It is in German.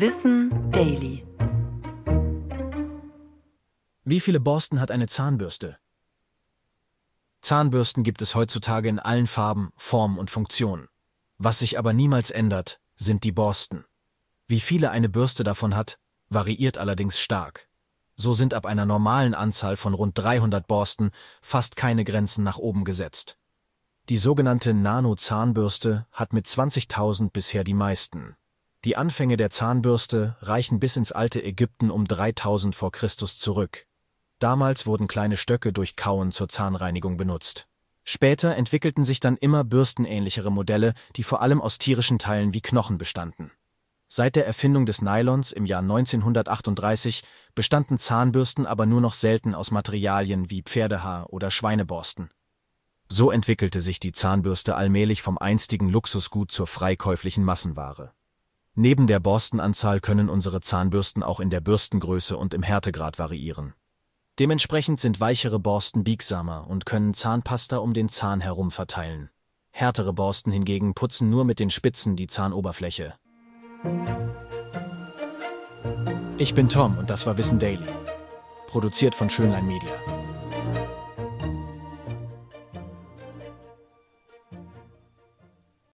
Wissen Daily. Wie viele Borsten hat eine Zahnbürste? Zahnbürsten gibt es heutzutage in allen Farben, Formen und Funktionen. Was sich aber niemals ändert, sind die Borsten. Wie viele eine Bürste davon hat, variiert allerdings stark. So sind ab einer normalen Anzahl von rund 300 Borsten fast keine Grenzen nach oben gesetzt. Die sogenannte Nano-Zahnbürste hat mit 20.000 bisher die meisten. Die Anfänge der Zahnbürste reichen bis ins alte Ägypten um 3000 vor Christus zurück. Damals wurden kleine Stöcke durch Kauen zur Zahnreinigung benutzt. Später entwickelten sich dann immer bürstenähnlichere Modelle, die vor allem aus tierischen Teilen wie Knochen bestanden. Seit der Erfindung des Nylons im Jahr 1938 bestanden Zahnbürsten aber nur noch selten aus Materialien wie Pferdehaar oder Schweineborsten. So entwickelte sich die Zahnbürste allmählich vom einstigen Luxusgut zur freikäuflichen Massenware. Neben der Borstenanzahl können unsere Zahnbürsten auch in der Bürstengröße und im Härtegrad variieren. Dementsprechend sind weichere Borsten biegsamer und können Zahnpasta um den Zahn herum verteilen. Härtere Borsten hingegen putzen nur mit den Spitzen die Zahnoberfläche. Ich bin Tom und das war Wissen Daily. Produziert von Schönlein Media.